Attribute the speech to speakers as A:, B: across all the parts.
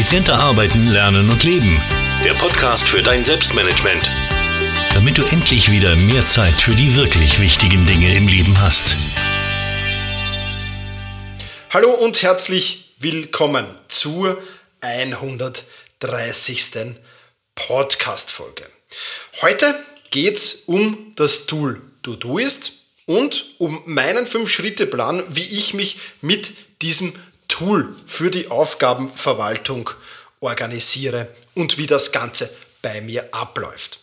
A: Effizienter arbeiten, lernen und leben. Der Podcast für dein Selbstmanagement. Damit du endlich wieder mehr Zeit für die wirklich wichtigen Dinge im Leben hast.
B: Hallo und herzlich willkommen zur 130. Podcast-Folge. Heute geht es um das Tool Todoist und um meinen 5-Schritte-Plan, wie ich mich mit diesem Tool für die Aufgabenverwaltung organisiere und wie das Ganze bei mir abläuft.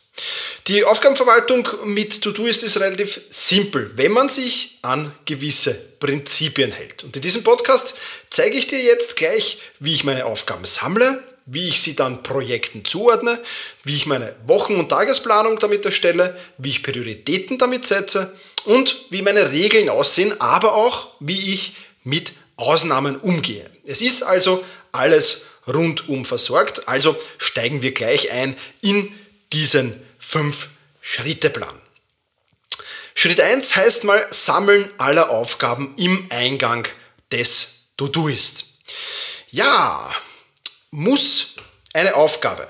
B: Die Aufgabenverwaltung mit Todoist ist relativ simpel, wenn man sich an gewisse Prinzipien hält. Und in diesem Podcast zeige ich dir jetzt gleich, wie ich meine Aufgaben sammle, wie ich sie dann Projekten zuordne, wie ich meine Wochen- und Tagesplanung damit erstelle, wie ich Prioritäten damit setze und wie meine Regeln aussehen, aber auch wie ich mit Ausnahmen umgehe. Es ist also alles rundum versorgt, also steigen wir gleich ein in diesen 5-Schritte-Plan. Schritt 1 heißt mal Sammeln aller Aufgaben im Eingang des To-Do-Ist. Ja, muss eine Aufgabe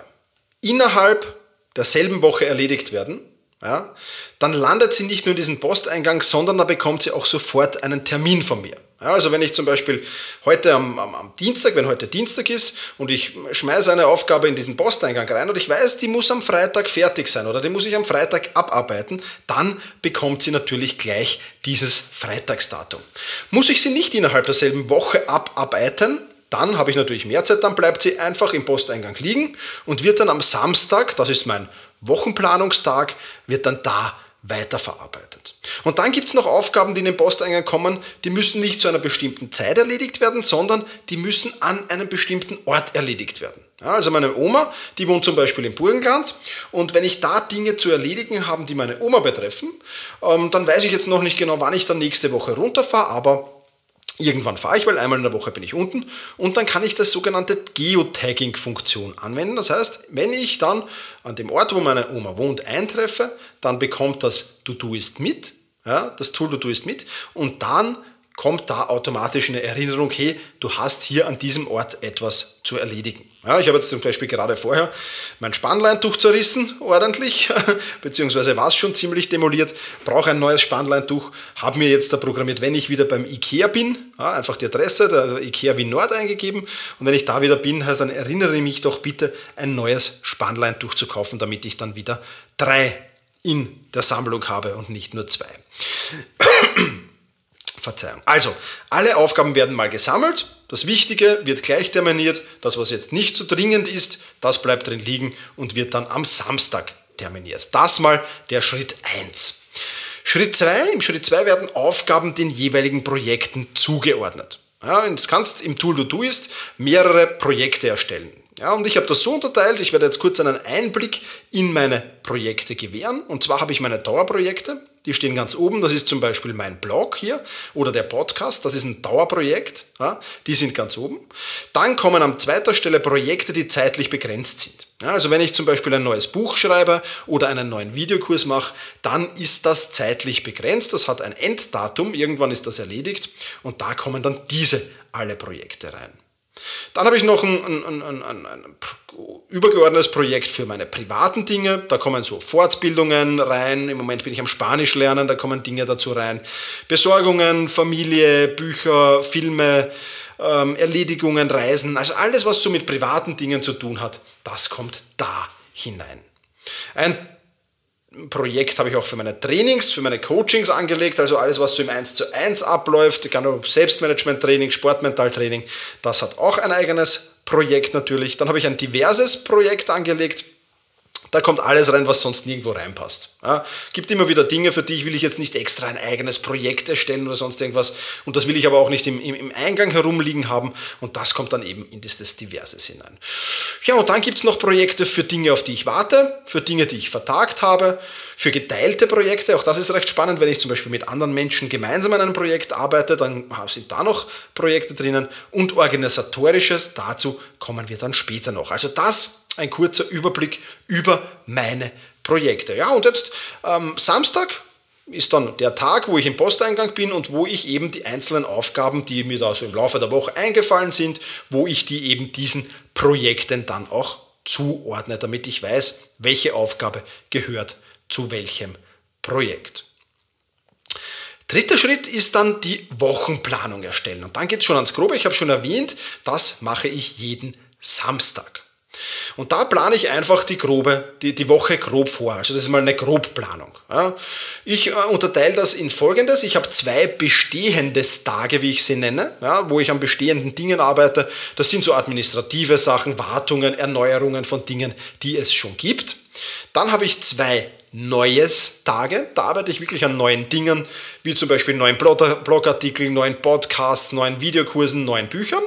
B: innerhalb derselben Woche erledigt werden, ja, dann landet sie nicht nur in diesem Posteingang, sondern da bekommt sie auch sofort einen Termin von mir. Ja, also wenn ich zum Beispiel heute am, am, am, Dienstag, wenn heute Dienstag ist und ich schmeiße eine Aufgabe in diesen Posteingang rein und ich weiß, die muss am Freitag fertig sein oder die muss ich am Freitag abarbeiten, dann bekommt sie natürlich gleich dieses Freitagsdatum. Muss ich sie nicht innerhalb derselben Woche abarbeiten, dann habe ich natürlich mehr Zeit, dann bleibt sie einfach im Posteingang liegen und wird dann am Samstag, das ist mein Wochenplanungstag, wird dann da weiterverarbeitet. Und dann gibt es noch Aufgaben, die in den Posteingang kommen, die müssen nicht zu einer bestimmten Zeit erledigt werden, sondern die müssen an einem bestimmten Ort erledigt werden. Ja, also meine Oma, die wohnt zum Beispiel im Burgenland und wenn ich da Dinge zu erledigen habe, die meine Oma betreffen, ähm, dann weiß ich jetzt noch nicht genau, wann ich dann nächste Woche runterfahre, aber Irgendwann fahre ich, weil einmal in der Woche bin ich unten und dann kann ich das sogenannte Geotagging-Funktion anwenden. Das heißt, wenn ich dann an dem Ort, wo meine Oma wohnt, eintreffe, dann bekommt das To-Do-Ist mit, ja, das Tool To-Do-Ist mit und dann kommt da automatisch eine Erinnerung, hey, du hast hier an diesem Ort etwas zu erledigen. Ja, ich habe jetzt zum Beispiel gerade vorher mein Spannleintuch zerrissen, ordentlich, beziehungsweise war es schon ziemlich demoliert, brauche ein neues Spannleintuch, habe mir jetzt da programmiert, wenn ich wieder beim Ikea bin, ja, einfach die Adresse der Ikea Wien Nord eingegeben und wenn ich da wieder bin, heißt, dann erinnere mich doch bitte, ein neues Spannleintuch zu kaufen, damit ich dann wieder drei in der Sammlung habe und nicht nur zwei. Verzeihung. Also, alle Aufgaben werden mal gesammelt. Das Wichtige wird gleich terminiert. Das, was jetzt nicht so dringend ist, das bleibt drin liegen und wird dann am Samstag terminiert. Das mal der Schritt 1. Schritt 2. Im Schritt 2 werden Aufgaben den jeweiligen Projekten zugeordnet. Ja, du kannst im Tool Do ist mehrere Projekte erstellen. Ja, und ich habe das so unterteilt, ich werde jetzt kurz einen Einblick in meine Projekte gewähren. Und zwar habe ich meine Dauerprojekte, die stehen ganz oben. Das ist zum Beispiel mein Blog hier oder der Podcast. Das ist ein Dauerprojekt. Ja, die sind ganz oben. Dann kommen an zweiter Stelle Projekte, die zeitlich begrenzt sind. Ja, also wenn ich zum Beispiel ein neues Buch schreibe oder einen neuen Videokurs mache, dann ist das zeitlich begrenzt. Das hat ein Enddatum. Irgendwann ist das erledigt. Und da kommen dann diese alle Projekte rein. Dann habe ich noch ein, ein, ein, ein, übergeordnetes Projekt für meine privaten Dinge. Da kommen so Fortbildungen rein. Im Moment bin ich am Spanisch lernen, da kommen Dinge dazu rein. Besorgungen, Familie, Bücher, Filme, ähm, Erledigungen, Reisen. Also alles, was so mit privaten Dingen zu tun hat, das kommt da hinein. Ein Projekt habe ich auch für meine Trainings, für meine Coachings angelegt, also alles, was so im 1 zu 1 abläuft, Selbstmanagement-Training, Sportmental-Training, das hat auch ein eigenes Projekt natürlich. Dann habe ich ein diverses Projekt angelegt, da kommt alles rein, was sonst nirgendwo reinpasst. Ja, gibt immer wieder Dinge, für die ich will ich jetzt nicht extra ein eigenes Projekt erstellen oder sonst irgendwas. Und das will ich aber auch nicht im, im Eingang herumliegen haben. Und das kommt dann eben in das Diverses hinein. Ja, und dann gibt es noch Projekte für Dinge, auf die ich warte, für Dinge, die ich vertagt habe, für geteilte Projekte. Auch das ist recht spannend, wenn ich zum Beispiel mit anderen Menschen gemeinsam an einem Projekt arbeite, dann sind da noch Projekte drinnen. Und organisatorisches, dazu kommen wir dann später noch. Also das ein kurzer Überblick über meine Projekte. Ja, und jetzt ähm, Samstag ist dann der Tag, wo ich im Posteingang bin und wo ich eben die einzelnen Aufgaben, die mir da so im Laufe der Woche eingefallen sind, wo ich die eben diesen Projekten dann auch zuordne, damit ich weiß, welche Aufgabe gehört zu welchem Projekt. Dritter Schritt ist dann die Wochenplanung erstellen. Und dann geht es schon ans Grobe. Ich habe schon erwähnt, das mache ich jeden Samstag. Und da plane ich einfach die grobe, die, die Woche grob vor. Also das ist mal eine Grobplanung. Ich äh, unterteile das in folgendes. Ich habe zwei bestehendes Tage, wie ich sie nenne, wo ich an bestehenden Dingen arbeite. Das sind so administrative Sachen, Wartungen, Erneuerungen von Dingen, die es schon gibt. Dann habe ich zwei Neues Tage. Da arbeite ich wirklich an neuen Dingen, wie zum Beispiel neuen Blogartikeln, neuen Podcasts, neuen Videokursen, neuen Büchern.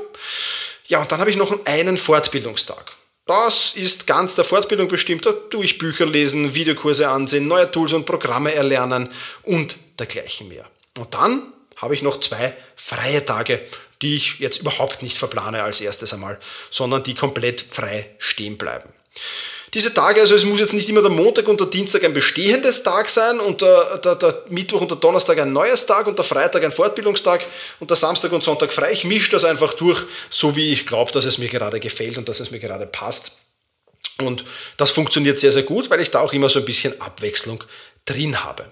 B: Ja, und dann habe ich noch einen Fortbildungstag. Das ist ganz der Fortbildung bestimmt. Ich Bücher lesen, Videokurse ansehen, neue Tools und Programme erlernen und dergleichen mehr. Und dann habe ich noch zwei freie Tage, die ich jetzt überhaupt nicht verplane als erstes einmal, sondern die komplett frei stehen bleiben. Diese Tage, also es muss jetzt nicht immer der Montag und der Dienstag ein bestehendes Tag sein und der, der, der, Mittwoch und der Donnerstag ein neues Tag und der Freitag ein Fortbildungstag und der Samstag und Sonntag frei. Ich mische das einfach durch, so wie ich glaube, dass es mir gerade gefällt und dass es mir gerade passt. Und das funktioniert sehr, sehr gut, weil ich da auch immer so ein bisschen Abwechslung drin habe.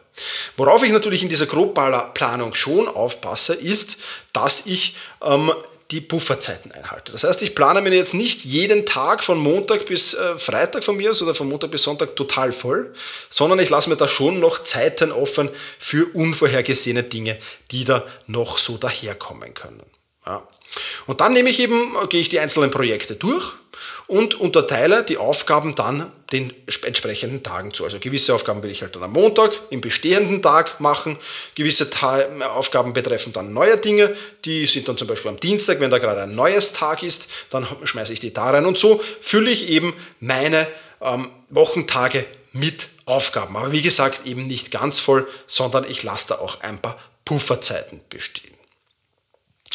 B: Worauf ich natürlich in dieser Grobplanung schon aufpasse, ist, dass ich ähm, die Pufferzeiten einhalte. Das heißt, ich plane mir jetzt nicht jeden Tag von Montag bis äh, Freitag von mir aus oder von Montag bis Sonntag total voll, sondern ich lasse mir da schon noch Zeiten offen für unvorhergesehene Dinge, die da noch so daherkommen können. Ja. Und dann nehme ich eben, gehe ich die einzelnen Projekte durch und unterteile die Aufgaben dann den entsprechenden Tagen zu. Also gewisse Aufgaben will ich halt dann am Montag im bestehenden Tag machen, gewisse Aufgaben betreffen dann neue Dinge, die sind dann zum Beispiel am Dienstag, wenn da gerade ein neues Tag ist, dann schmeiße ich die da rein und so fülle ich eben meine ähm, Wochentage mit Aufgaben. Aber wie gesagt, eben nicht ganz voll, sondern ich lasse da auch ein paar Pufferzeiten bestehen.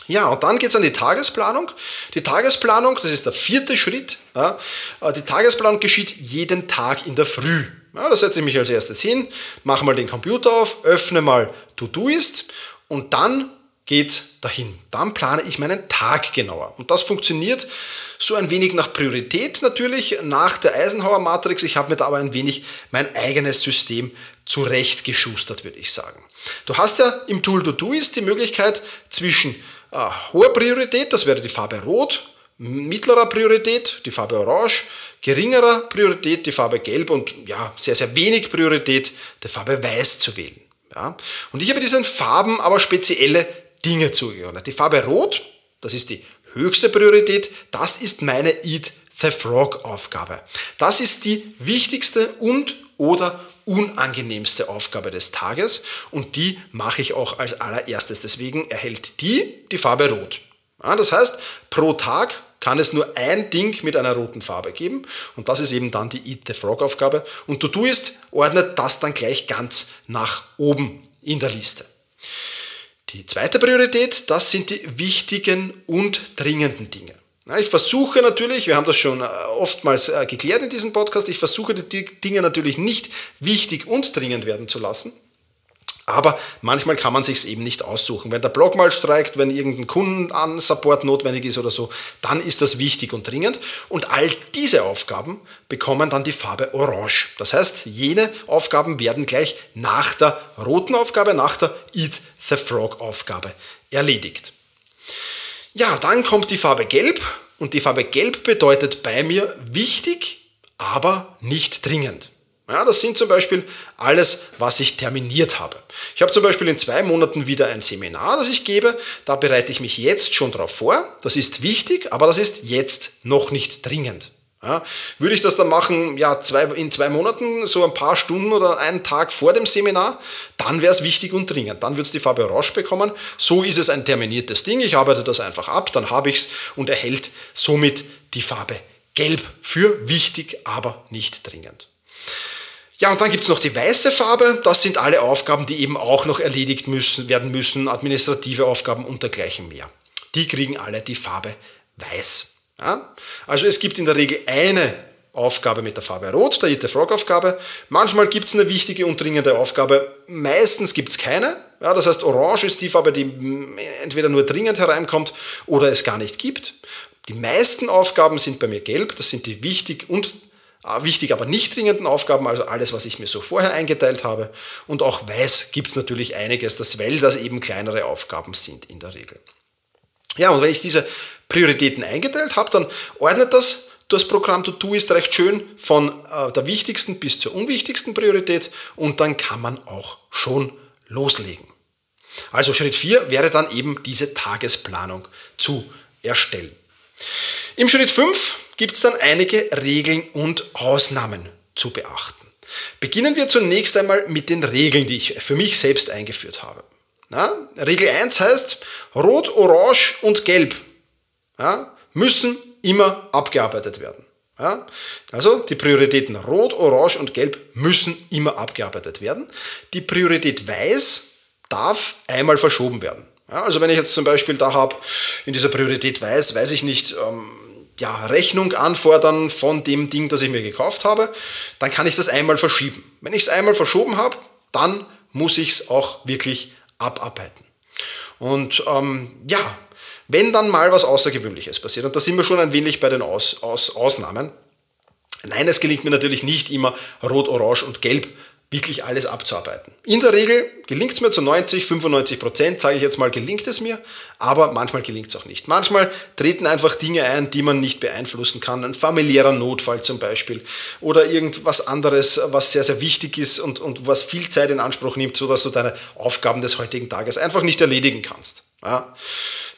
B: Ja, und dann geht es an die Tagesplanung. Die Tagesplanung, das ist der vierte Schritt. Ja, äh, die Tagesplanung geschieht jeden Tag in der Früh. Ja, da setze ich mich als erstes hin, mache mal den Computer auf, öffne mal To-Do-Ist und dann geht dahin. Dann plane ich meinen Tag genauer. Und das funktioniert so ein wenig nach Priorität natürlich, nach der Eisenhower Matrix. Ich habe mir da aber ein wenig mein eigenes System zurechtgeschustert, würde ich sagen. Du hast ja im Tool To-Do-Ist die Möglichkeit zwischen hoher Priorität, das wäre die Farbe Rot, mittlerer Priorität die Farbe Orange, geringerer Priorität die Farbe Gelb und ja, sehr, sehr wenig Priorität die Farbe Weiß zu wählen. Ja. Und ich habe diesen Farben aber spezielle Dinge zugeordnet. Die Farbe Rot, das ist die höchste Priorität, das ist meine Eat the Frog Aufgabe. Das ist die wichtigste und oder unangenehmste Aufgabe des Tages und die mache ich auch als allererstes. Deswegen erhält die die Farbe Rot. Ja, das heißt, pro Tag kann es nur ein Ding mit einer roten Farbe geben und das ist eben dann die Eat the Frog Aufgabe und to do ist, ordnet das dann gleich ganz nach oben in der Liste. Die zweite Priorität, das sind die wichtigen und dringenden Dinge. Ich versuche natürlich, wir haben das schon äh, oftmals äh, geklärt in diesem Podcast, ich versuche die Dinge natürlich nicht wichtig und dringend werden zu lassen. Aber manchmal kann man sich eben nicht aussuchen. Wenn der Blog mal streikt, wenn irgendein Kundensupport notwendig ist oder so, dann ist das wichtig und dringend. Und all diese Aufgaben bekommen dann die Farbe Orange. Das heißt, jene Aufgaben werden gleich nach der roten Aufgabe, nach der Eat the Frog Aufgabe erledigt. Ja, dann kommt die Farbe Gelb und die Farbe Gelb bedeutet bei mir wichtig, aber nicht dringend. Ja, das sind zum Beispiel alles, was ich terminiert habe. Ich habe zum Beispiel in zwei Monaten wieder ein Seminar, das ich gebe. Da bereite ich mich jetzt schon darauf vor. Das ist wichtig, aber das ist jetzt noch nicht dringend. Ja, würde ich das dann machen, ja, zwei, in zwei Monaten, so ein paar Stunden oder einen Tag vor dem Seminar, dann wäre es wichtig und dringend. Dann wird es die Farbe Orange bekommen. So ist es ein terminiertes Ding. Ich arbeite das einfach ab, dann habe ich es und erhält somit die Farbe Gelb für wichtig, aber nicht dringend. Ja, und dann gibt es noch die weiße Farbe. Das sind alle Aufgaben, die eben auch noch erledigt müssen, werden müssen, administrative Aufgaben und dergleichen mehr. Die kriegen alle die Farbe weiß. Ja? Also es gibt in der Regel eine Aufgabe mit der Farbe Rot, der the Frog Aufgabe. Manchmal gibt es eine wichtige und dringende Aufgabe, meistens gibt es keine. Ja, das heißt, Orange ist die Farbe, die entweder nur dringend hereinkommt oder es gar nicht gibt. Die meisten Aufgaben sind bei mir gelb, das sind die wichtig und äh, wichtig, aber nicht dringenden Aufgaben, also alles, was ich mir so vorher eingeteilt habe. Und auch weiß gibt es natürlich einiges, weil das eben kleinere Aufgaben sind in der Regel. Ja, und wenn ich diese Prioritäten eingeteilt habe, dann ordnet das das Programm To-Do ist recht schön von äh, der wichtigsten bis zur unwichtigsten Priorität und dann kann man auch schon loslegen. Also Schritt 4 wäre dann eben diese Tagesplanung zu erstellen. Im Schritt 5 gibt es dann einige Regeln und Ausnahmen zu beachten. Beginnen wir zunächst einmal mit den Regeln, die ich für mich selbst eingeführt habe. Na, Regel 1 heißt, Rot, Orange und Gelb ja, müssen immer abgearbeitet werden. Ja? Also die Prioritäten Rot, Orange und Gelb müssen immer abgearbeitet werden. Die Priorität Weiß darf einmal verschoben werden. Ja, also wenn ich jetzt zum Beispiel da habe, in dieser Priorität Weiß, weiß ich nicht, ähm, ja, Rechnung anfordern von dem Ding, das ich mir gekauft habe, dann kann ich das einmal verschieben. Wenn ich es einmal verschoben habe, dann muss ich es auch wirklich abarbeiten. Und ähm, ja, wenn dann mal was Außergewöhnliches passiert, und da sind wir schon ein wenig bei den Aus, Aus, Ausnahmen, nein, es gelingt mir natürlich nicht immer rot, orange und gelb wirklich alles abzuarbeiten. In der Regel gelingt es mir zu 90, 95 Prozent, sage ich jetzt mal, gelingt es mir, aber manchmal gelingt es auch nicht. Manchmal treten einfach Dinge ein, die man nicht beeinflussen kann. Ein familiärer Notfall zum Beispiel oder irgendwas anderes, was sehr, sehr wichtig ist und, und was viel Zeit in Anspruch nimmt, sodass du deine Aufgaben des heutigen Tages einfach nicht erledigen kannst. Ja.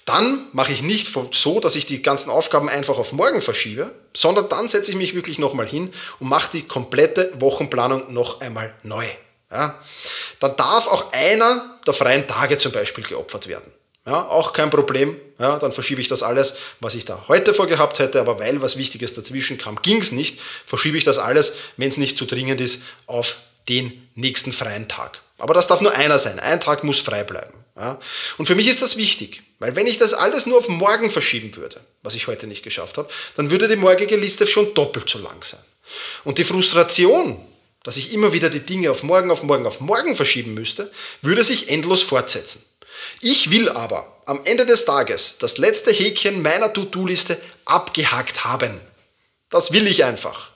B: Dann mache ich nicht so, dass ich die ganzen Aufgaben einfach auf morgen verschiebe, sondern dann setze ich mich wirklich nochmal hin und mache die komplette Wochenplanung noch einmal neu. Ja. Dann darf auch einer der freien Tage zum Beispiel geopfert werden. Ja, auch kein Problem. Ja, dann verschiebe ich das alles, was ich da heute vorgehabt hätte, aber weil was Wichtiges dazwischen kam, ging es nicht, verschiebe ich das alles, wenn es nicht zu dringend ist, auf den nächsten freien Tag. Aber das darf nur einer sein. Ein Tag muss frei bleiben. Ja? Und für mich ist das wichtig, weil wenn ich das alles nur auf morgen verschieben würde, was ich heute nicht geschafft habe, dann würde die morgige Liste schon doppelt so lang sein. Und die Frustration, dass ich immer wieder die Dinge auf morgen, auf morgen, auf morgen verschieben müsste, würde sich endlos fortsetzen. Ich will aber am Ende des Tages das letzte Häkchen meiner To-Do-Liste abgehakt haben. Das will ich einfach.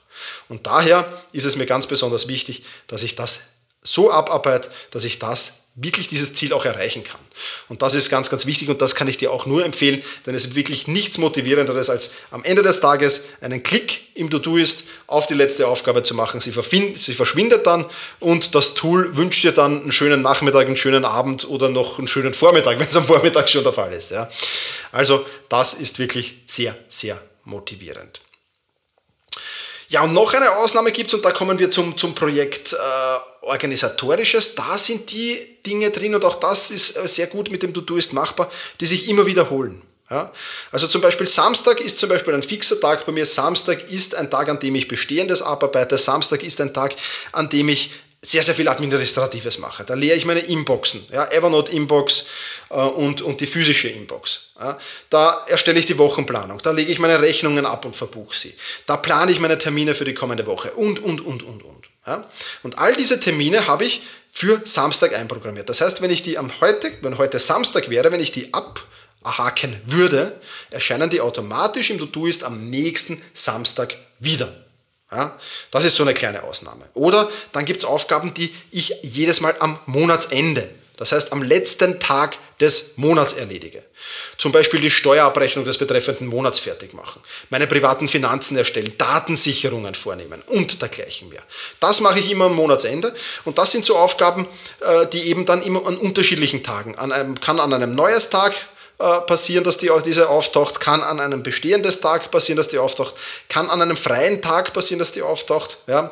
B: Und daher ist es mir ganz besonders wichtig, dass ich das so abarbeite, dass ich das wirklich dieses Ziel auch erreichen kann. Und das ist ganz, ganz wichtig und das kann ich dir auch nur empfehlen, denn es ist wirklich nichts motivierenderes, als am Ende des Tages einen Klick im To-Do ist, auf die letzte Aufgabe zu machen. Sie, sie verschwindet dann und das Tool wünscht dir dann einen schönen Nachmittag, einen schönen Abend oder noch einen schönen Vormittag, wenn es am Vormittag schon der Fall ist. Ja. Also das ist wirklich sehr, sehr motivierend. Ja, und noch eine Ausnahme gibt es, und da kommen wir zum, zum Projekt äh, Organisatorisches. Da sind die Dinge drin, und auch das ist äh, sehr gut mit dem To-Do ist machbar, die sich immer wiederholen. Ja? Also zum Beispiel Samstag ist zum Beispiel ein fixer Tag bei mir. Samstag ist ein Tag, an dem ich Bestehendes abarbeite. Samstag ist ein Tag, an dem ich sehr, sehr viel Administratives mache. Da leere ich meine Inboxen, ja, Evernote Inbox äh, und, und die physische Inbox. Ja. Da erstelle ich die Wochenplanung, da lege ich meine Rechnungen ab und verbuche sie. Da plane ich meine Termine für die kommende Woche und, und, und, und, und. Ja. Und all diese Termine habe ich für Samstag einprogrammiert. Das heißt, wenn ich die am heute, wenn heute Samstag wäre, wenn ich die abhaken würde, erscheinen die automatisch im To-Do ist am nächsten Samstag wieder. Ja, das ist so eine kleine Ausnahme. Oder dann gibt es Aufgaben, die ich jedes Mal am Monatsende, das heißt am letzten Tag des Monats erledige. Zum Beispiel die Steuerabrechnung des betreffenden Monats fertig machen, meine privaten Finanzen erstellen, Datensicherungen vornehmen und dergleichen mehr. Das mache ich immer am Monatsende und das sind so Aufgaben, äh, die eben dann immer an unterschiedlichen Tagen, an einem, kann an einem Neujahstag äh, passieren, dass die, diese auftaucht, kann an einem bestehenden Tag passieren, dass die auftaucht, kann an einem freien Tag passieren, dass die auftaucht. Ja.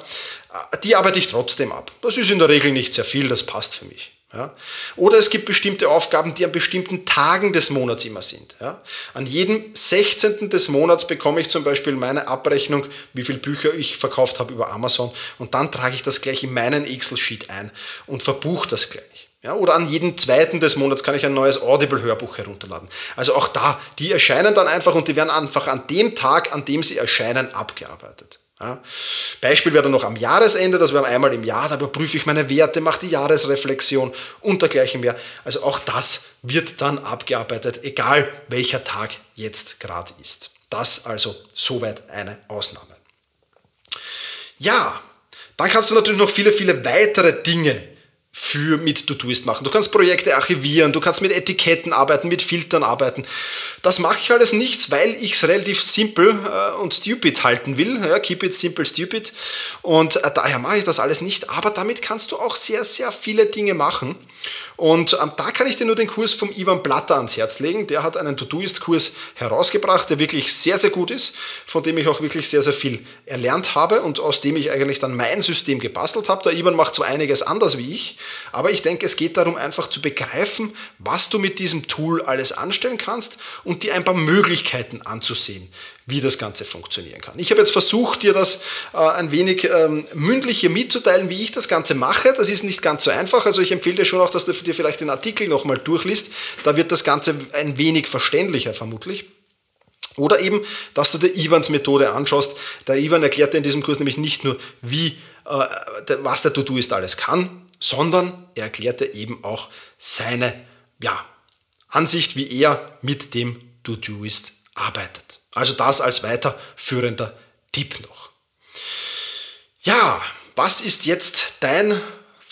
B: Äh, die arbeite ich trotzdem ab. Das ist in der Regel nicht sehr viel, das passt für mich. Ja. Oder es gibt bestimmte Aufgaben, die an bestimmten Tagen des Monats immer sind. Ja. An jedem 16. des Monats bekomme ich zum Beispiel meine Abrechnung, wie viele Bücher ich verkauft habe über Amazon und dann trage ich das gleich in meinen Excel-Sheet ein und verbuche das gleich. Ja, oder an jedem zweiten des Monats kann ich ein neues Audible-Hörbuch herunterladen. Also auch da, die erscheinen dann einfach und die werden einfach an dem Tag, an dem sie erscheinen, abgearbeitet. Ja. Beispiel wäre dann noch am Jahresende, das wäre einmal im Jahr, da überprüfe ich meine Werte, mache die Jahresreflexion und dergleichen mehr. Also auch das wird dann abgearbeitet, egal welcher Tag jetzt gerade ist. Das also soweit eine Ausnahme. Ja, dann kannst du natürlich noch viele, viele weitere Dinge für mit Todoist machen. Du kannst Projekte archivieren, du kannst mit Etiketten arbeiten, mit Filtern arbeiten. Das mache ich alles nicht, weil ich es relativ simpel äh, und stupid halten will. Ja, keep it simple, stupid. Und äh, daher mache ich das alles nicht. Aber damit kannst du auch sehr, sehr viele Dinge machen. Und ähm, da kann ich dir nur den Kurs vom Ivan Platter ans Herz legen. Der hat einen Todoist-Kurs herausgebracht, der wirklich sehr, sehr gut ist, von dem ich auch wirklich sehr, sehr viel erlernt habe und aus dem ich eigentlich dann mein System gebastelt habe. Der Ivan macht zwar einiges anders wie ich, aber ich denke, es geht darum, einfach zu begreifen, was du mit diesem Tool alles anstellen kannst und dir ein paar Möglichkeiten anzusehen, wie das Ganze funktionieren kann. Ich habe jetzt versucht, dir das äh, ein wenig ähm, mündlich hier mitzuteilen, wie ich das Ganze mache. Das ist nicht ganz so einfach. Also ich empfehle dir schon auch, dass du dir vielleicht den Artikel nochmal durchliest. Da wird das Ganze ein wenig verständlicher vermutlich. Oder eben, dass du dir Ivans Methode anschaust. Der Ivan erklärt dir in diesem Kurs nämlich nicht nur, wie, äh, was der To-Do-Ist alles kann, sondern er erklärte eben auch seine ja, Ansicht, wie er mit dem To-Do-Ist arbeitet. Also das als weiterführender Tipp noch. Ja, was ist jetzt dein,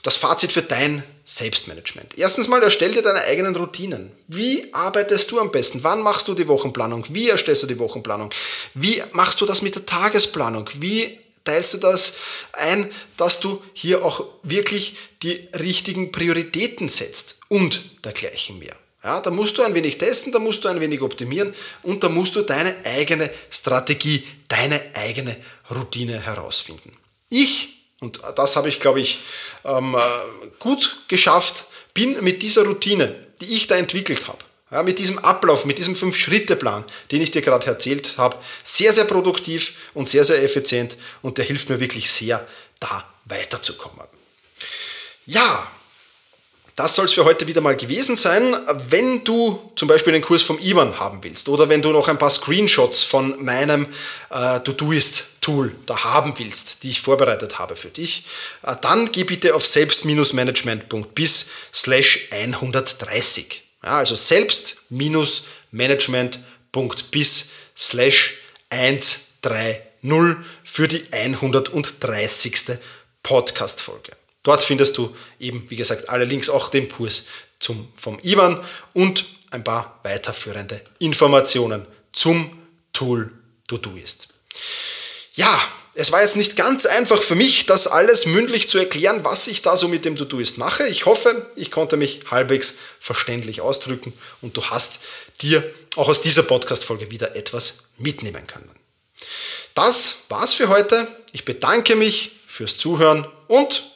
B: das Fazit für dein Selbstmanagement? Erstens mal erstell dir deine eigenen Routinen. Wie arbeitest du am besten? Wann machst du die Wochenplanung? Wie erstellst du die Wochenplanung? Wie machst du das mit der Tagesplanung? Wie teilst du das ein, dass du hier auch wirklich die richtigen Prioritäten setzt und dergleichen mehr. Ja, da musst du ein wenig testen, da musst du ein wenig optimieren und da musst du deine eigene Strategie, deine eigene Routine herausfinden. Ich, und das habe ich, glaube ich, ähm, äh, gut geschafft, bin mit dieser Routine, die ich da entwickelt habe, ja, mit diesem Ablauf, mit diesem Fünf-Schritte-Plan, den ich dir gerade erzählt habe, sehr, sehr produktiv und sehr, sehr effizient und der hilft mir wirklich sehr, da weiterzukommen. Ja, das soll es für heute wieder mal gewesen sein. Wenn du zum Beispiel den Kurs vom Ivan haben willst oder wenn du noch ein paar Screenshots von meinem äh, To-Doist-Tool da haben willst, die ich vorbereitet habe für dich, äh, dann geh bitte auf selbst-management.bis slash 130. Ja, also selbst-management.bis slash 130 für die 130. Podcast-Folge. Dort findest du eben, wie gesagt, alle Links, auch den Kurs zum, vom Ivan und ein paar weiterführende Informationen zum Tool Todoist. Ja, es war jetzt nicht ganz einfach für mich, das alles mündlich zu erklären, was ich da so mit dem Todoist mache. Ich hoffe, ich konnte mich halbwegs verständlich ausdrücken und du hast dir auch aus dieser Podcast-Folge wieder etwas mitnehmen können. Das war's für heute. Ich bedanke mich fürs Zuhören und